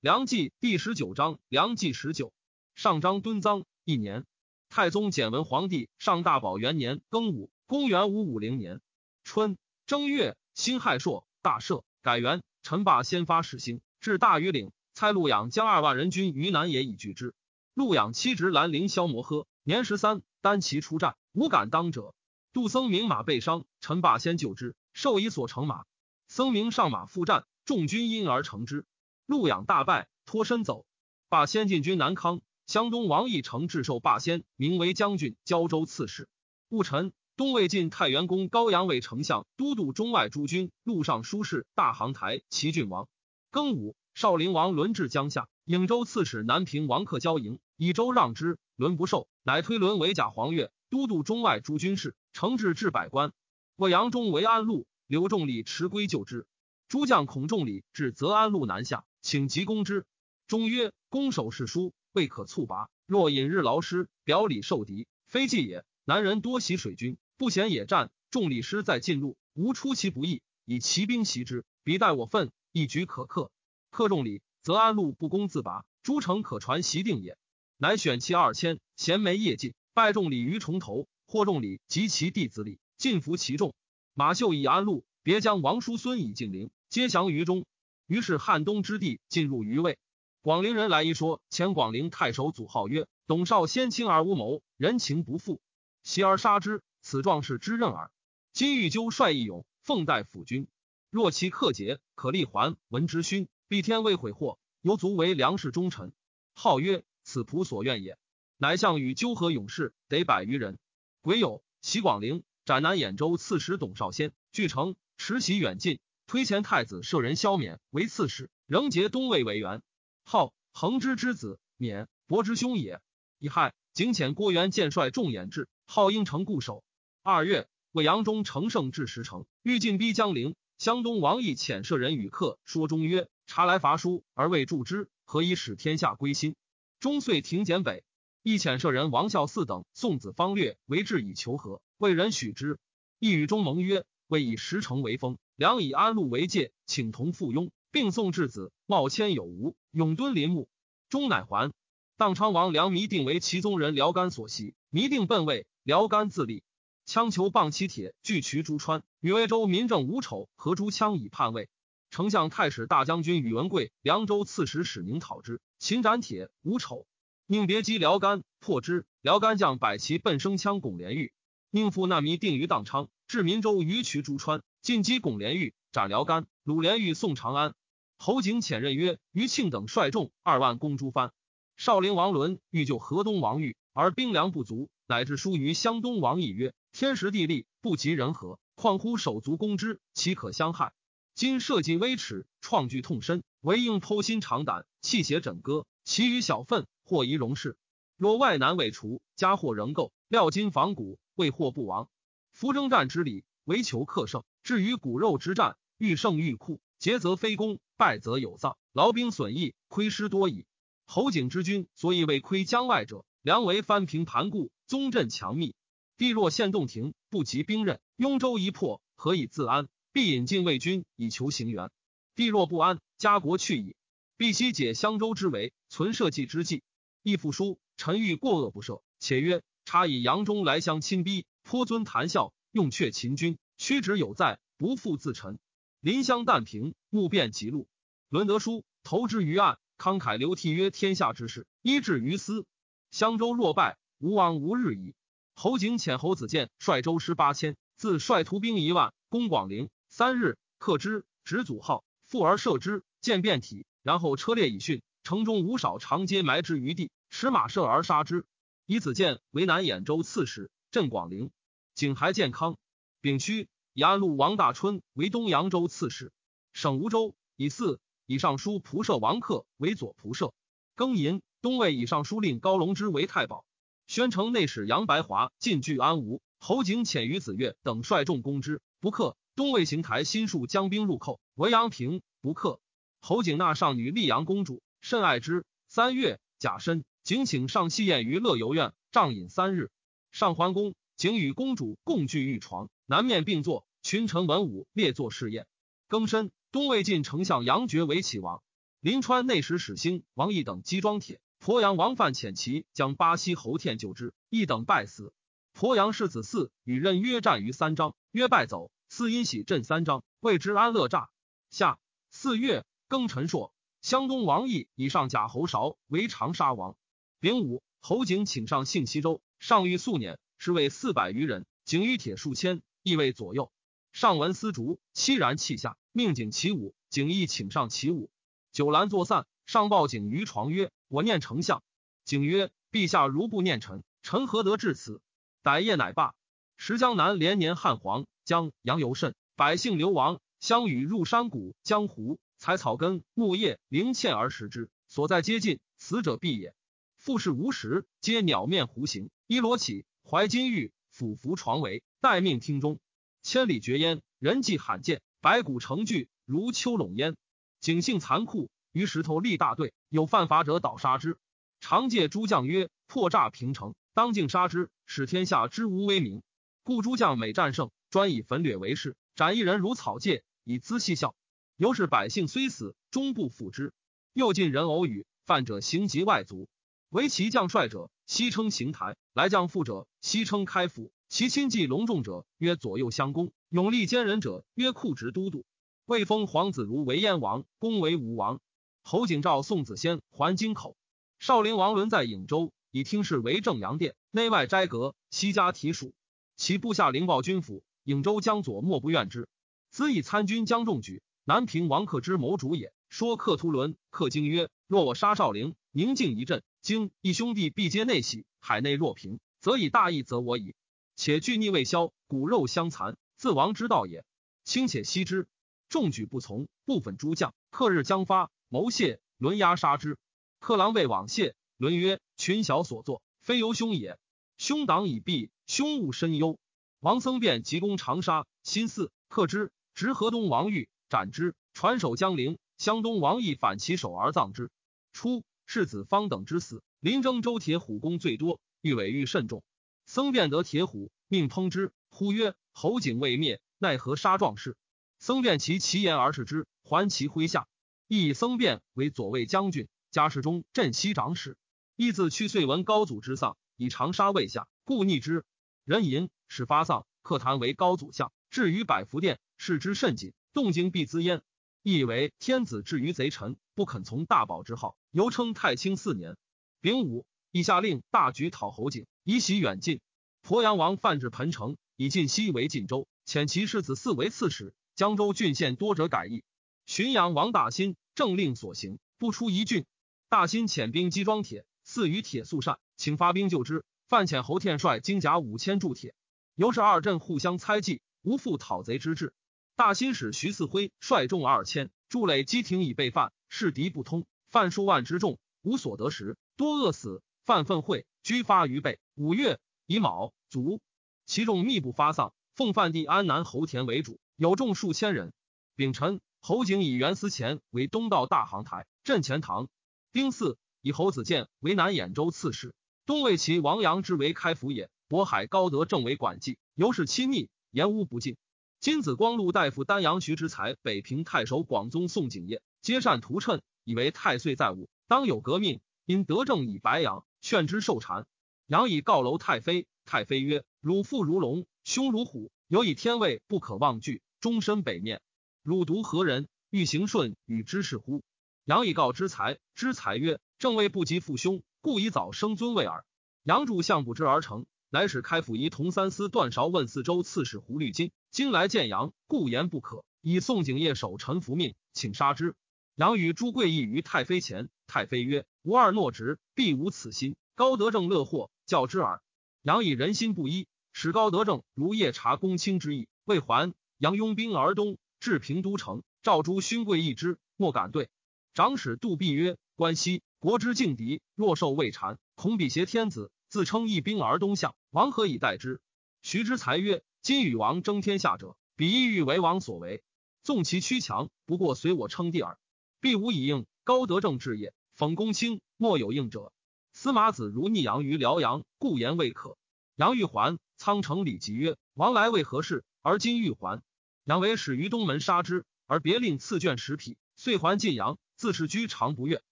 梁纪第十九章，梁纪十九，上章敦赃一年，太宗简文皇帝上大宝元年庚午，公元五五零年春正月，辛亥朔，大赦，改元。陈霸先发始兴，至大禹岭，蔡陆养将二万人军于南野以拒之。陆养妻侄兰陵萧摩诃，年十三，单骑出战，无敢当者。杜僧明马被伤，陈霸先救之，授以所乘马。僧明上马赴战，众军因而成之。陆养大败，脱身走。霸先进军南康，湘东王义成致授霸先，名为将军、交州刺史。戊辰，东魏晋太原公高阳为丞相，都督中外诸军，陆上书事，大行台齐郡王。庚午，少陵王伦至江夏，颍州刺史南平王克交营，以州让之，伦不受，乃推伦为假黄钺，都督中外诸军事，承制至百官。魏阳中为安陆，刘仲礼持归就之。诸将孔仲礼至泽安路南下。请急攻之。中曰：“攻守是书，未可猝拔。若引日劳师，表里受敌，非计也。南人多习水军，不嫌野战。众礼师在近路，无出其不意，以骑兵袭之，彼待我奋，一举可克。克众礼，则安陆不攻自拔，诸城可传袭定也。乃选其二千，衔枚夜进，拜众礼于重头，获众礼及其弟子礼，尽服其众。马秀以安陆，别将王叔孙以敬陵，皆降于中。”于是汉东之地进入于魏。广陵人来一说，前广陵太守祖号曰董少，先轻而无谋，人情不复，袭而杀之。此壮士之任耳。今欲纠率义勇，奉代辅君。若其克节，可立还。闻之勋，必天未悔祸，犹足为梁氏忠臣。号曰此仆所愿也。乃项羽纠合勇士，得百余人。癸酉，袭广陵，斩南兖州刺史董少先，据城，持袭远近。推前太子舍人萧冕为刺史，仍结东魏为元，号恒之之子，冕伯之兄也。乙亥，景遣郭元建率众掩至，号应城固守。二月，魏阳中乘胜至石城，欲进逼江陵。湘东王义遣舍人与客说中曰：“察来伐书而未助之，何以使天下归心？”中遂停简北。亦遣舍人王孝嗣等送子方略为质以求和，魏人许之。亦与中盟曰：“魏以石城为封。”梁以安陆为界，请同附庸，并送质子。茂谦有无，永敦临墓，终乃还。当昌王梁弥定为其宗人辽干所袭，弥定奔魏，辽干自立。羌酋棒其铁，拒渠朱川。与魏州民政吴丑合诸羌以叛魏。丞相太史大将军宇文贵、凉州刺史史宁讨之，秦斩铁，吴丑宁别击辽干，破之。辽干将百骑奔生羌巩连玉，宁复难弥定于宕昌，至民州于渠朱川。进击巩连玉，斩辽干。鲁连玉送长安。侯景遣任曰：余庆等率众二万攻朱藩。少陵王伦欲救河东王玉，而兵粮不足，乃至书于湘东王义曰：天时地利不及人和，况乎手足攻之，岂可相害？今社稷微耻，创惧痛深，唯应剖心肠胆，弃血枕戈。其余小愤，或宜容事。若外难未除，家祸仍垢，料金仿古，未获不亡。夫征战之礼，唯求克胜。至于骨肉之战，欲胜欲酷，捷则非功，败则有丧，劳兵损益，亏失多矣。侯景之军所以未窥江外者，良为藩平盘固，宗镇强密。地若陷洞庭，不及兵刃，雍州一破，何以自安？必引进魏军以求行援。地若不安，家国去矣。必悉解襄州之围，存社稷之计。亦复书，臣欲过恶不赦，且曰：差以扬中来相亲逼，颇尊谈笑，用却秦军。屈指有在，不负自陈。临湘旦平，目变极路。伦德书投之于案，慷慨流涕曰：“天下之事，依至于斯。襄州若败，吴王无日矣。”侯景遣侯子建率州师八千，自率徒兵一万，攻广陵。三日，克之，执祖号，复而射之，见遍体，然后车裂以训。城中无少长街埋之于地，持马射而杀之。以子建为南兖州刺史，镇广陵。景还健康。丙戌，以安陆王大春为东扬州刺史，省吴州。以四，以尚书仆射王克为左仆射。庚寅，东魏以尚书令高隆之为太保。宣城内史杨白华进据安吴，侯景遣于子越等率众攻之，不克。东魏行台新数将兵入寇，文阳平不克。侯景纳上女溧阳公主，甚爱之。三月，甲申，景请上戏宴于乐游苑，帐饮三日。上桓公，景与公主共聚玉床。南面并坐，群臣文武列坐侍宴。庚申，东魏晋丞相杨觉为齐王。临川内史史兴、王毅等击庄铁。鄱阳王范遣骑将巴西侯天救之，一等败死。鄱阳世子嗣与任约战于三章，约败走。嗣因喜镇三章，谓之安乐诈。下四月庚辰朔，湘东王毅以上甲侯韶为长沙王。丙午，侯景请上信西州，上谕素辇，是为四百余人，景与铁数千，亦为左右。上闻丝竹，凄然泣下，命景起舞。景亦请上起舞。酒阑作散，上报景于床曰：“我念丞相。”景曰：“陛下如不念臣，臣何得至此？”歹夜乃罢。时江南连年旱黄，江杨尤甚，百姓流亡，相与入山谷、江湖，采草根、木叶、灵嵌而食之。所在皆尽，死者必也。复是无食，皆鸟面弧形，衣罗起，怀金玉，俯伏床围，待命厅中。千里绝烟，人迹罕见，白骨成聚，如秋垄烟。景性残酷，于石头立大队，有犯法者倒杀之。常借诸将曰：“破诈平城，当尽杀之，使天下知无威名。”故诸将每战胜，专以焚掠为事，斩一人如草芥，以资戏笑。由是百姓虽死，终不复之。又近人偶语，犯者行及外族。为其将帅者，西称行台；来将副者，西称开府。其亲近隆重者，曰左右相公；勇力坚人者，曰库直都督。未封皇子如为燕王，公为吴王。侯景召宋子仙还京口。少陵王伦在颍州，以听事为正阳殿，内外斋阁，西家提属。其部下灵报军府，颍州江左莫不怨之。兹以参军江仲举，南平王克之谋主也。说克图伦，克经曰：若我杀少陵，宁静一阵。经一兄弟必皆内喜，海内若平，则以大义则我矣。且惧逆未消，骨肉相残，自亡之道也。轻且息之。众举不从，部分诸将克日将发，谋谢伦押杀之。克郎未往谢，伦曰：“群小所作，非由兄也。兄党已毕，兄勿深忧。”王僧辩急攻长沙，新四克之，执河东王玉斩之，传守江陵。湘东王毅反其首而葬之。初。世子方等之死，临征州铁虎功最多，欲委欲甚重。僧辩得铁虎，命烹之，呼曰：“侯景未灭，奈何杀壮士？”僧辩其其言而视之，还其麾下。亦以僧辩为左卫将军，家世中镇西长史。亦自去遂闻高祖之丧，以长沙卫下，故逆之。人吟始发丧，客谈为高祖相，至于百福殿，视之甚谨，动静必滋焉。亦以为天子至于贼臣，不肯从大宝之号，犹称太清四年。丙午，以下令大举讨侯景，以喜远近。鄱阳王范至彭城，以晋西为晋州，遣其世子嗣为刺史。江州郡县多者改易。浔阳王大兴政令所行，不出一郡。大兴遣兵击庄铁，赐于铁素善，请发兵救之。范遣侯天帅精甲五千铸铁，由是二镇互相猜忌，无复讨贼之志。大新使徐四辉率众二千筑垒基亭以备犯，势敌不通，犯数万之众无所得时，多饿死。犯愤会居发于备。五月乙卯，卒。其众密不发丧，奉范帝安南侯田为主，有众数千人。丙辰，侯景以袁思前为东道大行台镇前堂。丁巳，以侯子建为南兖州刺史，东魏其王阳之为开府也。渤海高德正为管记，由是亲密，言无不尽。金子光禄大夫丹阳徐之才，北平太守广宗宋景业，皆善图谶，以为太岁在物，当有革命。因德政以白羊，劝之受禅。羊以告楼太妃，太妃曰：“汝父如龙，兄如虎，有以天位，不可妄惧，终身北面。汝独何人？欲行顺与之事乎？”羊以告之才，之才曰：“正位不及父兄，故以早生尊位耳。”羊主相不知而成。乃使开府仪同三司段韶问四周刺史胡律金，今来见杨，故言不可。以宋景业守臣服命，请杀之。杨与朱贵义于太妃前，太妃曰：“吾二诺直，必无此心。”高德正乐祸，教之耳。杨以人心不一，使高德正如夜查公卿之意，未还。杨拥兵而东，至平都城，召诸勋贵议之，莫敢对。长史杜弼曰：“关西国之劲敌，若受未禅，恐比挟天子。”自称一兵而东向，王何以待之？徐之才曰：“今与王争天下者，彼意欲为王所为。纵其屈强，不过随我称帝耳。必无以应。高德正治也，讽公卿，莫有应者。司马子如逆阳于辽阳，故言未可。杨玉环，苍城李吉曰：王来为何事？而今欲还。杨为始于东门杀之，而别令赐卷十匹，遂还晋阳，自是居长不悦。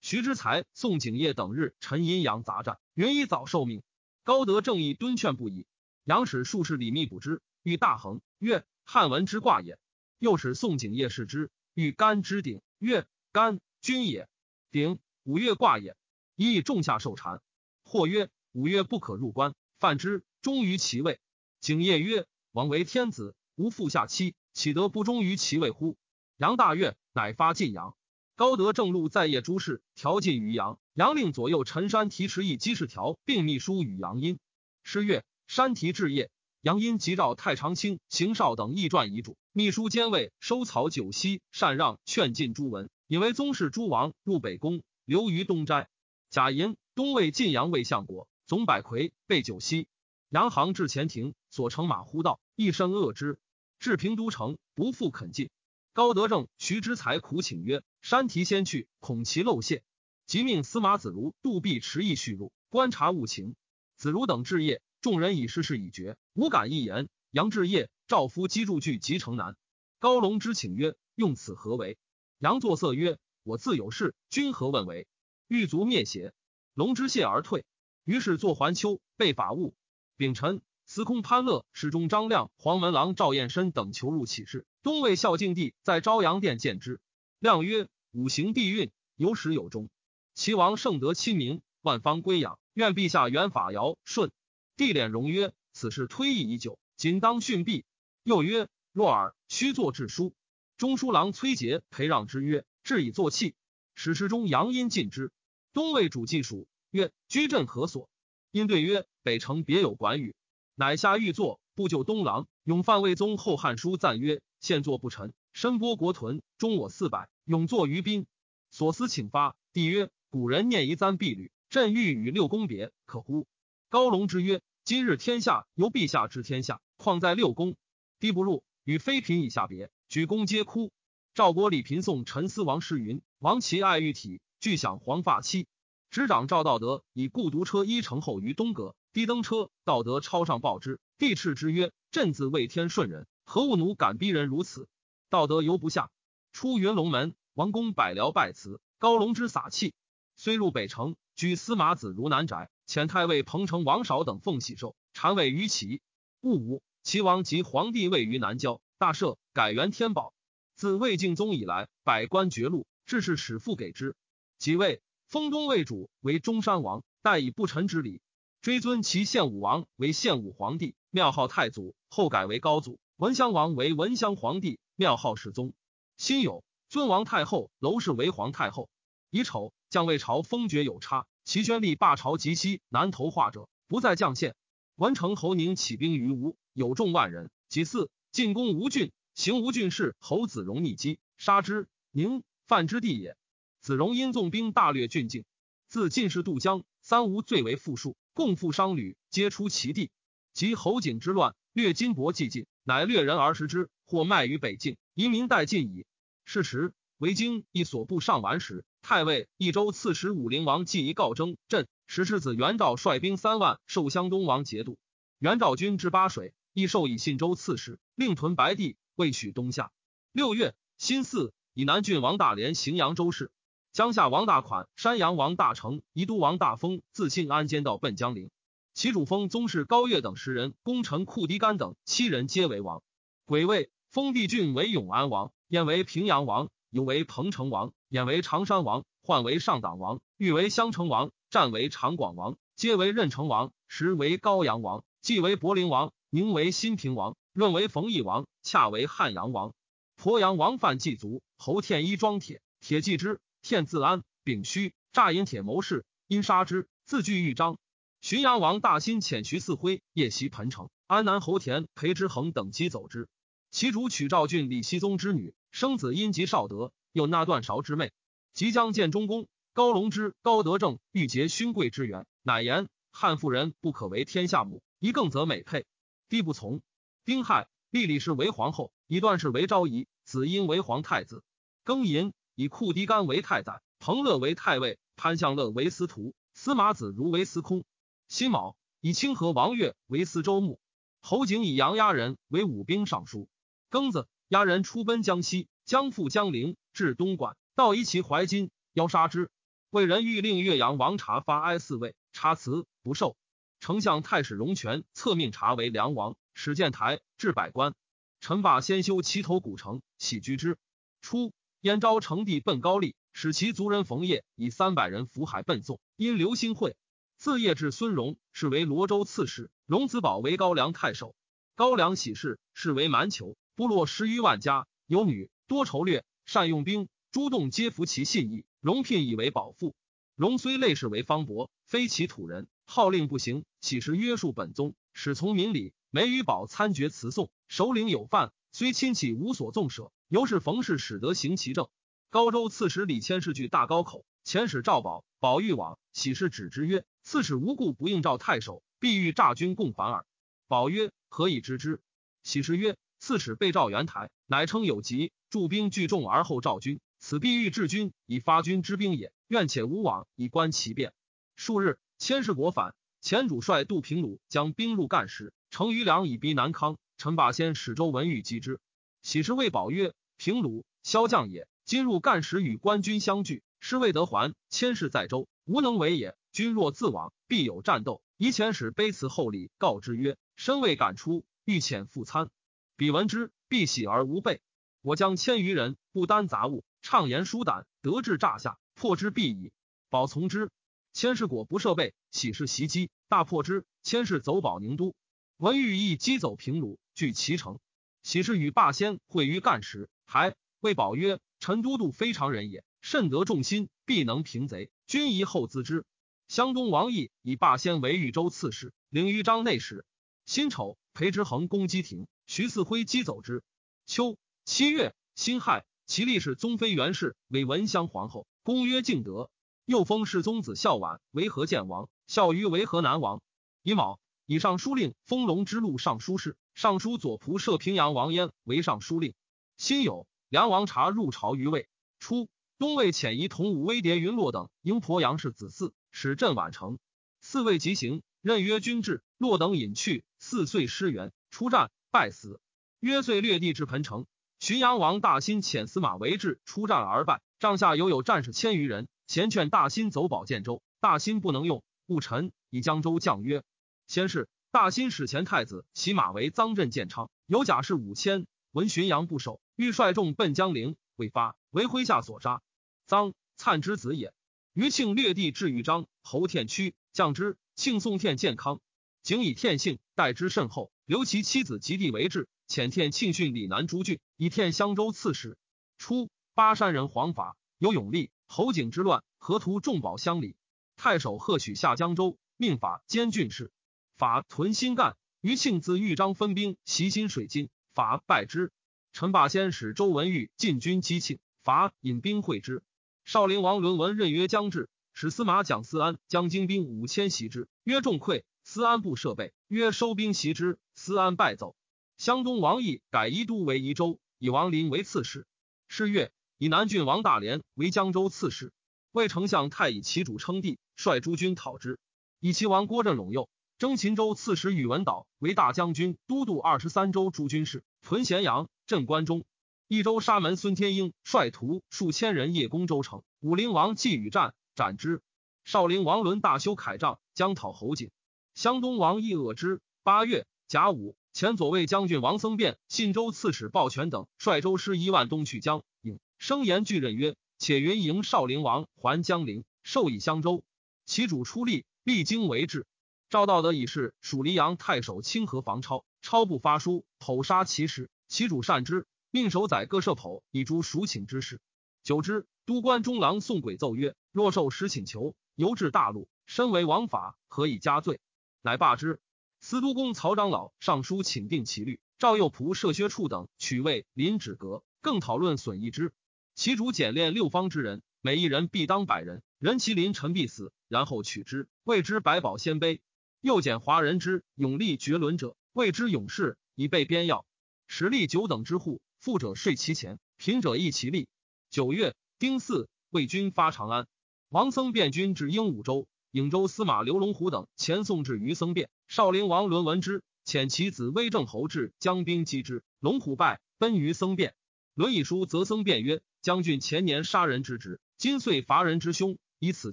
徐之才、宋景业等日陈阴阳杂战，云以早受命。高德正义敦劝不已。杨使术士李密补之，欲大衡，曰：汉文之卦也。又使宋景业视之，欲干之鼎，曰：干君也。鼎五月卦也。一以仲夏受禅。或曰：五月不可入关，犯之，忠于其位。景业曰：王为天子，无父下妻，岂得不忠于其位乎？杨大悦，乃发晋阳。高德正路在业诸事，调进于阳。杨令左右陈山提持一机事条，并秘书与杨殷。十月，山提置业，杨殷即召太常卿邢绍等议传遗嘱。秘书监卫收曹九锡，禅让劝进诸文，引为宗室诸王入北宫，留于东斋。贾寅，东魏晋阳魏相国，总百魁，备九锡。杨行至前庭，所乘马呼道，一声恶之。至平都城，不复肯进。高德正、徐之才苦请曰：“山提先去，恐其漏泄。”即命司马子如、杜弼持意续入，观察务情。子如等置业，众人已失事已决，无敢一言。杨志业，赵夫击筑具及城南。高龙之请曰：“用此何为？”杨作色曰：“我自有事，君何问为？”欲卒灭邪？龙之谢而退。于是作还丘，被法务。丙辰，司空潘乐、侍中张亮、黄门郎赵彦深等求入启事。东魏孝敬帝在昭阳殿见之。亮曰：“五行必运，有始有终。齐王圣德亲民，万方归养，愿陛下原法尧舜。”帝敛容曰：“此事推议已久，仅当训毕。”又曰：“若尔，须作制书。”中书郎崔杰陪让之曰：“制以作器。”史事中阳阴进之。东魏主祭属曰：“居镇何所？”因对曰：“北城别有管宇。”乃下御座，不就东郎。永范魏宗后汉书赞曰：“现作不臣，身剥国屯，终我四百。永作于宾，所思请发。”帝曰：“古人念一簪碧履，朕欲与六宫别，可乎？”高龙之曰：“今日天下由陛下治天下，况在六宫？低不入，与妃嫔以下别，举宫皆哭。”赵国李平送陈思王诗云：“王其爱玉体。”俱享黄发妻，执掌赵道德以故独车一乘后于东阁，低登车，道德超上报之，帝斥之曰：“朕自为天顺人，何物奴敢逼人如此？”道德犹不下，出云龙门，王公百僚拜辞。高龙之撒气，虽入北城，居司马子如南宅，遣太尉彭城王韶等奉喜寿，禅位于齐。戊午，齐王及皇帝位于南郊，大赦，改元天宝。自魏敬宗以来，百官绝禄，致是始父给之。即位，封东魏主为中山王，代以不臣之礼，追尊其献武王为献武皇帝，庙号太祖，后改为高祖。文襄王为文襄皇帝，庙号世宗。辛酉，尊王太后娄氏为皇太后。乙丑，将魏朝封爵有差，齐宣立霸朝及西南投化者，不在将县。文成侯宁起兵于吴，有众万人，其次进攻吴郡，行吴郡事侯子荣逆击，杀之。宁犯之地也。子荣因纵兵大略郡境，自进士渡江，三吴最为富庶，共赴商旅，皆出其地。及侯景之乱，掠金帛既尽，乃掠人而食之，或卖于北境，移民殆尽矣。是时，为京一所部上完时，太尉益州刺史武陵王既一告征镇，使之子元昭率兵三万受襄东王节度。元昭军至巴水，亦授以信州刺史，令屯白地，未许东下。六月，辛巳，以南郡王大连荥阳州事。江夏王大款、山阳王大成、宜都王大丰自信安监道奔江陵，其主封宗室高岳等十人，功臣库迪干等七人皆为王。癸未，封帝郡为永安王，燕为平阳王，尤为彭城王，衍为常山王，换为上党王，欲为襄城王，战为长广王，皆为任城王，时为高阳王，继为柏林王，宁为新平王，论为冯异王，恰为汉阳王。鄱阳王范祭卒，侯天一庄铁，铁继之。天自安，丙戌，诈引铁谋士，因杀之，自据豫章。浔阳王大兴遣徐四辉夜袭彭城，安南侯田裴之衡等击走之。其主取赵郡李熙宗之女，生子因及少德，又纳段韶之妹。即将见中宫，高龙之、高德正欲结勋贵之缘，乃言汉妇人不可为天下母，一更则美配。帝不从。丁亥，立李氏为皇后，以段氏为昭仪，子婴为皇太子。庚寅。以库迪干为太宰，彭乐为太尉，潘向乐为司徒，司马子如为司空。辛卯，以清河王悦为司州牧。侯景以杨押人为武兵尚书。庚子，押人出奔江西，将赴江陵，至东莞，道以其怀金，邀杀之。魏人欲令岳阳王察发哀四位，察辞不受。丞相太史荣权册命察为梁王，始建台，置百官。陈霸先修齐头古城，喜居之。初，燕昭成帝奔高丽，使其族人冯业以三百人扶海奔宋。因刘兴会，自业至孙荣，是为罗州刺史。荣子宝为高梁太守。高梁喜事，是为蛮酋，部落十余万家，有女，多筹略，善用兵，诸洞皆服其信义。荣聘以为保父。荣虽类氏为方伯，非其土人，号令不行，岂是约束本宗，使从民礼。梅与宝参决辞颂，首领有犯，虽亲戚无所纵舍，由是冯氏使得行其政。高州刺史李谦是据大高口，遣使赵宝，宝欲往，喜事止之曰：“刺史无故不应召太守，必欲诈军共反耳。”宝曰：“何以知之？”喜事曰：“刺史被召元台，乃称有疾，驻兵聚众而后召军，此必欲治军以发军之兵也。愿且无往，以观其变。”数日，千世国反，前主帅杜平鲁将兵入干时。程余良以逼南康，陈霸先使周文玉击之。喜之谓宝曰：“平鲁骁将也，今入干时与官军相聚，师未得还。千世在周，无能为也。君若自往，必有战斗。宜遣使卑辞厚礼，告之曰：身未敢出，欲遣复参。彼闻之，必喜而无备。我将千余人，不担杂物，畅言疏胆，得志诈下，破之必矣。宝从之。千世果不设备，喜事袭击，大破之。千世走保宁都。”文玉亦击走平鲁，据其城。喜事与霸先会于干时，还谓宝曰：“陈都督非常人也，甚得众心，必能平贼。君宜后自之。”湘东王毅以霸先为豫州刺史，领豫章内史。辛丑，裴之衡攻击亭，徐嗣辉击走之。秋七月，辛亥，其立是宗妃元氏为文襄皇后，公曰敬德。又封世宗子孝婉为河建王，孝于为河南王。乙卯。以上书令封隆之路尚书事，尚书左仆射平阳王焉为尚书令。辛酉，梁王察入朝于魏。初，东魏遣仪同武威牒云洛等迎鄱阳氏子嗣，使镇宛城。四位即行，任曰君至。洛等隐去，四岁失援，出战败死。约遂略地至彭城。浔阳王大兴遣司马为质出战而败，帐下犹有战士千余人，前劝大兴走保建州，大兴不能用，故臣以江州将曰。先是，大兴使前太子骑马为臧镇建昌，有甲士五千，闻浔阳不守，欲率众奔江陵，未发，为麾下所杀。臧粲之子也。余庆略地至豫章，侯天屈降之，庆送天健康，景以天幸待之甚厚，留其妻子及弟为质，遣天庆训李南诸郡，以天襄州刺史。初，巴山人黄法有勇力，侯景之乱，河图重宝乡里，太守贺许下江州，命法兼郡事。法屯新干，余庆自豫章分兵袭新水津，法败之。陈霸先使周文玉进军击庆，法引兵会之。少陵王伦文任曰将至，使司马蒋思安将精兵五千袭之，曰众溃。思安部设备，曰收兵袭之，思安败走。湘东王毅改宜都为宜州，以王林为刺史。是月，以南郡王大连为江州刺史。魏丞相太以其主称帝，率诸军讨之，以其王郭镇陇右。征秦州刺史宇文导为大将军，都督二十三州诸军事，屯咸阳、镇关中。益州沙门孙天英率徒数千人夜攻州城，武陵王季与战，斩之。少陵王伦大修铠帐，将讨侯景。湘东王义恶之。八月甲午，前左卫将军王僧辩、信州刺史鲍全等率州师一万东去江应声言巨任曰：“且云迎少陵王还江陵，授以襄州。其主出力，必经为治。”赵道德以是属黎阳太守清河防超，超不发书，剖杀其实，其主善之，命守宰各设剖以诛蜀请之事。久之，都官中郎宋轨奏曰：“若受使请求，犹至大陆，身为王法，何以加罪？”乃罢之。司都公曹长老上书请定其律。赵右仆射薛处等取位临止阁，更讨论损益之。其主简练六方之人，每一人必当百人，人其临臣必死，然后取之，谓之百宝鲜卑。又简华人之勇力绝伦者，谓之勇士，以备边要。实力九等之户，富者税其钱，贫者益其利。九月丁巳，魏军发长安，王僧辩军至鹦鹉州，颍州司马刘龙虎等前送至于僧辩。少陵王伦闻之，遣其子威正侯至将兵击之，龙虎败，奔于僧辩。伦以书则僧辩曰：“将军前年杀人之职，今遂伐人之凶，以此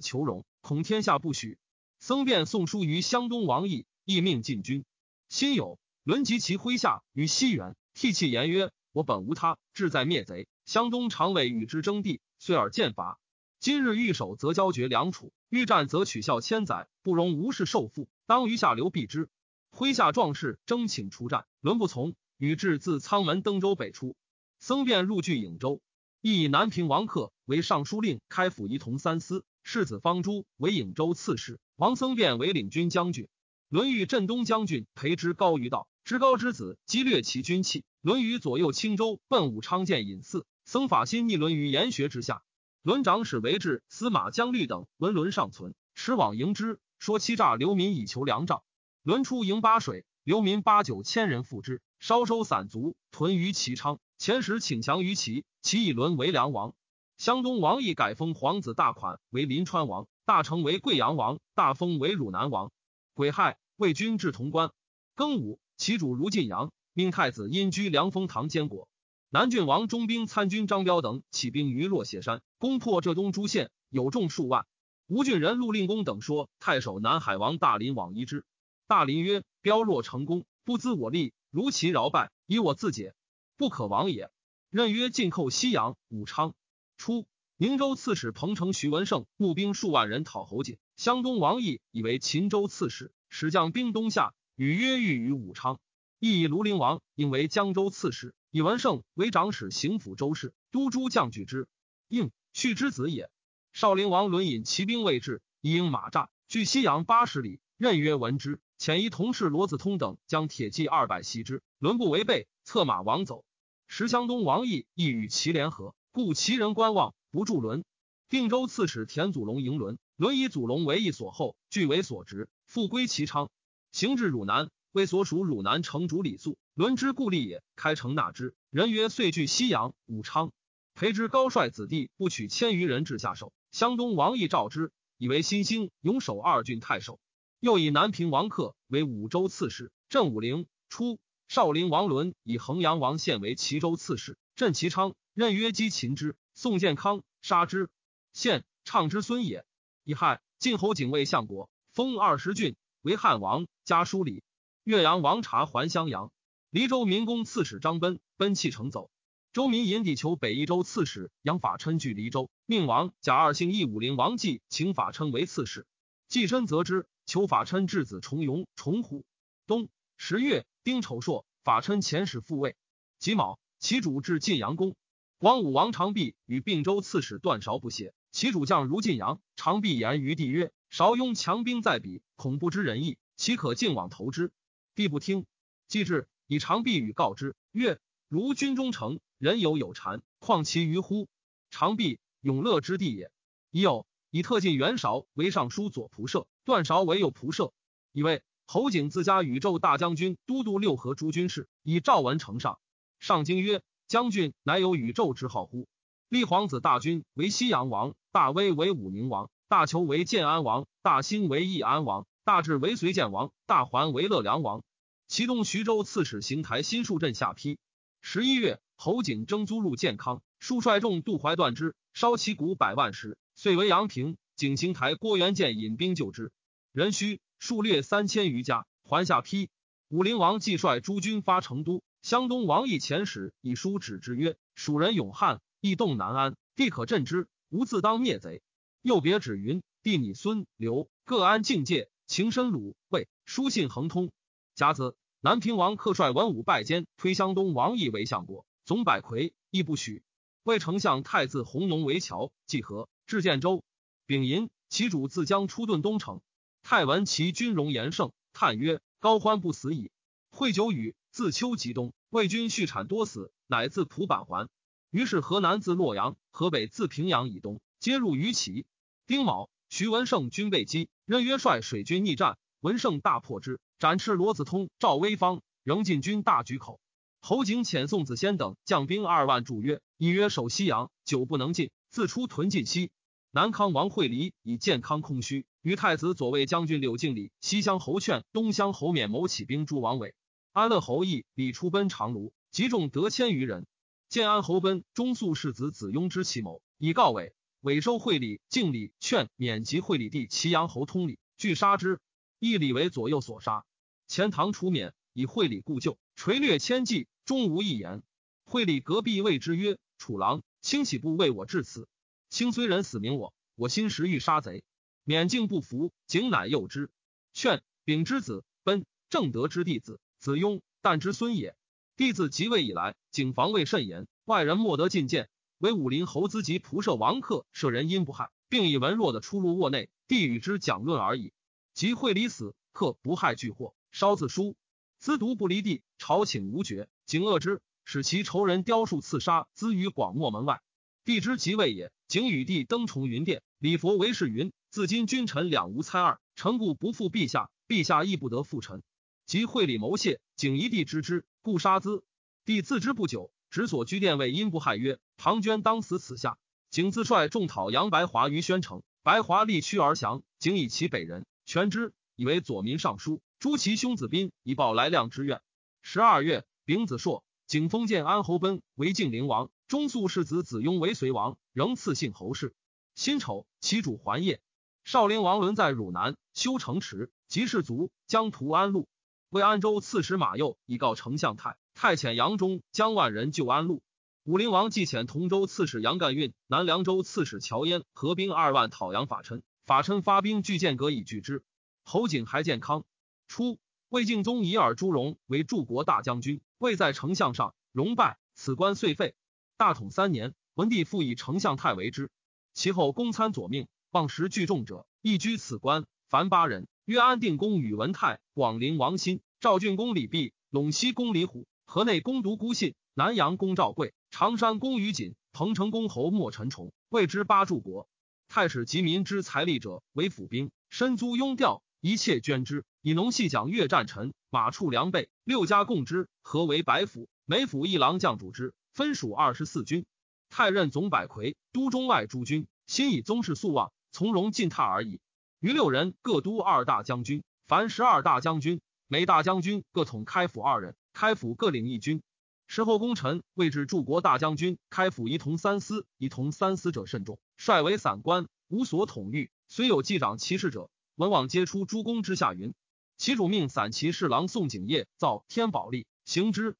求荣，恐天下不许。”僧辩送书于湘东王毅，亦命进军。辛酉，伦及其麾下于西原，涕泣言曰：“我本无他，志在灭贼。湘东常委与之争地，遂而剑伐。今日御守，则交绝梁楚；欲战，则取笑千载，不容无事受缚。当于下流避之。”麾下壮士争请出战，伦不从，与至自仓门登州北出。僧辩入据颍州，亦以南平王克为尚书令，开府仪同三司。世子方朱为颍州刺史，王僧辩为领军将军。伦与镇东将军裴之高于道，之高之子击掠其军器。伦于左右青州奔武昌见隐寺，僧法心逆伦于研学之下。伦长史为治司马将律等闻伦尚存，持往迎之，说欺诈流民以求粮帐。伦出迎巴水，流民八九千人附之，稍收散卒，屯于齐昌。前时请降于齐，齐以伦为梁王。湘东王亦改封皇子大款为临川王，大成为贵阳王，大封为汝南王。癸亥，魏军至潼关。庚午，其主如晋阳，命太子因居凉风堂监国。南郡王中兵参军张彪等起兵于若斜山，攻破浙东诸县，有众数万。吴郡人陆令公等说，太守南海王大林往依之。大林曰：“彪若成功，不资我力，如其饶败，以我自解。”不可亡也。任曰进寇西阳、武昌。初，宁州刺史彭城徐文胜募兵数万人讨侯景。湘东王毅以为秦州刺史，使将兵东下，与约遇于武昌。亦以庐陵王应为江州刺史，以文胜为长史行府州事，都诸将举之。应续之子也。少陵王轮引骑兵未至，以应马战，距西阳八十里。任曰闻之。遣一同事罗子通等将铁骑二百袭之，伦不违背，策马王走。石湘东王毅亦与其联合，故其人观望，不助伦。定州刺史田祖龙迎伦，伦以祖龙为一所后，据为所执，复归其昌。行至汝南，为所属汝南城主李肃，伦之故吏也，开城纳之。人曰：遂据西阳、武昌。裴之高率子弟不取千余人至下手。湘东王毅召之，以为新兴永守二郡太守。又以南平王克为武州刺史，镇武陵。初，少陵王伦以衡阳王献为齐州刺史，镇齐昌，任约击秦之。宋建康杀之。献畅之孙也。乙亥，晋侯景卫相国，封二十郡，为汉王，加书礼。岳阳王察还襄阳。黎州民公刺史张奔奔弃城走。周民引底求北益州刺史杨法琛据黎州，命王贾二姓义武陵王继请法琛为刺史。季琛则之。求法琛质子重용重虎。冬十月丁丑朔，法琛遣使复位。己卯，其主至晋阳宫。广武王长弼与并州刺史段韶不协，其主将如晋阳。长弼言于帝曰：“韶拥强兵在彼，恐不知仁义，岂可进往投之？”帝不听。既至，以长臂与告之曰：“如军中诚，人有有谗，况其余乎？”长臂永乐之地也。已有以特进袁绍为尚书左仆射。段韶为右仆射，以为侯景自家宇宙大将军、都督六合诸军事，以赵文呈上。上京曰：“将军乃有宇宙之号乎？”立皇子大军为西阳王，大威为武宁王，大求为建安王，大兴为义安王，大智为隋建王，大还为乐梁王。其东徐州刺史邢台新树镇下邳。十一月，侯景征租入建康，数率众渡淮断之，烧其谷百万石，遂为阳平。景行台郭元建引兵救之，人须数略三千余家，还下邳。武陵王既率诸军发成都，湘东王义遣使以书指之曰：“蜀人勇悍，易动难安，帝可镇之，吾自当灭贼。”又别指云：“帝拟孙刘各安境界，情深鲁魏。”书信亨通。甲子，南平王克率文武拜监，推湘东王义为相国，总百魁，亦不许。魏丞相太子弘农为侨，济河至建州。丙寅，其主自将出遁东城。太闻其军容严盛，叹曰：“高欢不死矣。”会九雨，自秋及冬，魏军蓄产多死，乃自蒲坂还。于是河南自洛阳，河北自平阳以东，皆入于齐。丁卯，徐文胜军被击，任约率水军逆战，文胜大破之，斩斥罗子通、赵威方，仍进军大举口。侯景遣宋子仙等将兵二万驻约，以约守西阳，久不能进，自出屯晋西。南康王惠黎以健康空虚，与太子左卫将军柳敬礼、西乡侯劝、东乡侯勉谋起兵诛王伟。安乐侯义李出奔长卢，集众得千余人。建安侯奔中肃世子子雍之奇谋，以告伪。委收会礼，敬礼劝免及会礼帝祁阳侯通礼，俱杀之。义礼为左右所杀。钱塘除免，以会礼故旧，垂略千计，终无一言。会礼隔壁谓之曰：“楚郎，卿岂不为我至此？卿虽人死明我，我心实欲杀贼。免敬不服，景乃诱之，劝丙之子奔正德之弟子子雍，旦之孙也。弟子即位以来，景防卫甚严，外人莫得进谏。为武林侯资及仆射王客，舍人因不害，并以文弱的出入卧内，帝与之讲论而已。及惠礼死，客不害俱获。”烧自书，资独不离地，朝请无绝，景恶之，使其仇人雕塑刺杀，资于广漠门外。帝之即位也，景与帝登崇云殿，礼佛为是云：自今君臣两无猜二，臣故不负陛下，陛下亦不得负臣。即会礼谋谢，景一帝知之，故杀资。帝自知不久，直所居殿位因不害曰：唐娟当死此下。景自率众讨杨白华于宣城，白华力屈而降，景以其北人全之，以为左民尚书。诸其兄子宾以报来亮之愿。十二月，丙子朔，景封建安侯奔为晋陵王，中肃世子子雍为隋王，仍赐姓侯氏。辛丑，其主还业。少陵王伦在汝南修城池，及士卒将图安陆。为安州刺史马佑以告丞相太，太遣杨忠将万人救安陆。武陵王既遣同州刺史杨干运、南凉州刺史乔焉合兵二万讨杨法琛，法琛发兵拒剑阁以拒之。侯景还健康。初，魏敬宗以尔朱荣为柱国大将军，位在丞相上，荣败，此官遂废。大统三年，文帝复以丞相太为之。其后公参左命，望时聚众者，亦居此官，凡八人。曰安定公宇文泰、广陵王欣、赵郡公李弼、陇西公李虎、河内公独孤信、南阳公赵贵、常山公于锦、彭城公侯莫陈崇，谓之八柱国。太史及民之财力者，为府兵，身租庸调，一切捐之。以农细讲越战臣马畜粮备六家共之，合为百府。每府一郎将主之，分属二十四军。太任总百魁，都中外诸军。新以宗室素望，从容进榻而已。余六人各督二大将军，凡十二大将军，每大将军各统开府二人，开府各领一军。事后功臣位置柱国大将军，开府一同三司，一同三司者甚众，率为散官，无所统御。虽有记长其事者，文往皆出诸公之下云。其主命散骑侍郎宋景业造天宝历，行之